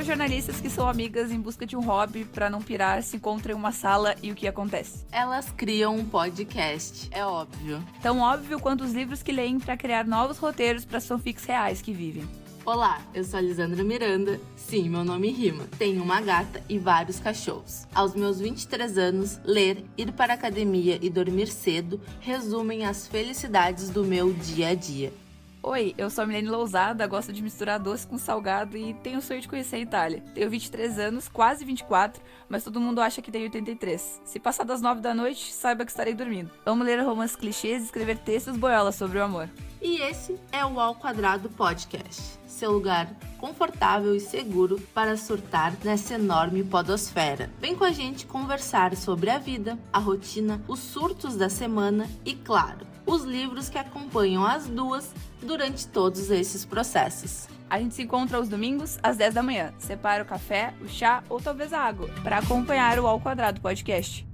Duas jornalistas que são amigas em busca de um hobby para não pirar se encontram em uma sala e o que acontece. Elas criam um podcast, é óbvio. Tão óbvio quanto os livros que leem para criar novos roteiros para fanfics reais que vivem. Olá, eu sou a Lisandra Miranda. Sim, meu nome rima. Tenho uma gata e vários cachorros. Aos meus 23 anos, ler, ir para a academia e dormir cedo resumem as felicidades do meu dia a dia. Oi, eu sou a Milene Lousada, gosto de misturar doce com salgado e tenho o sonho de conhecer a Itália. Tenho 23 anos, quase 24, mas todo mundo acha que tenho 83. Se passar das 9 da noite, saiba que estarei dormindo. Amo ler romances clichês e escrever textos boiolas sobre o amor. E esse é o Ao Quadrado Podcast, seu lugar confortável e seguro para surtar nessa enorme podosfera. Vem com a gente conversar sobre a vida, a rotina, os surtos da semana e, claro, os livros que acompanham as duas durante todos esses processos. A gente se encontra aos domingos às 10 da manhã. Separa o café, o chá ou talvez a água para acompanhar o Ao Quadrado Podcast.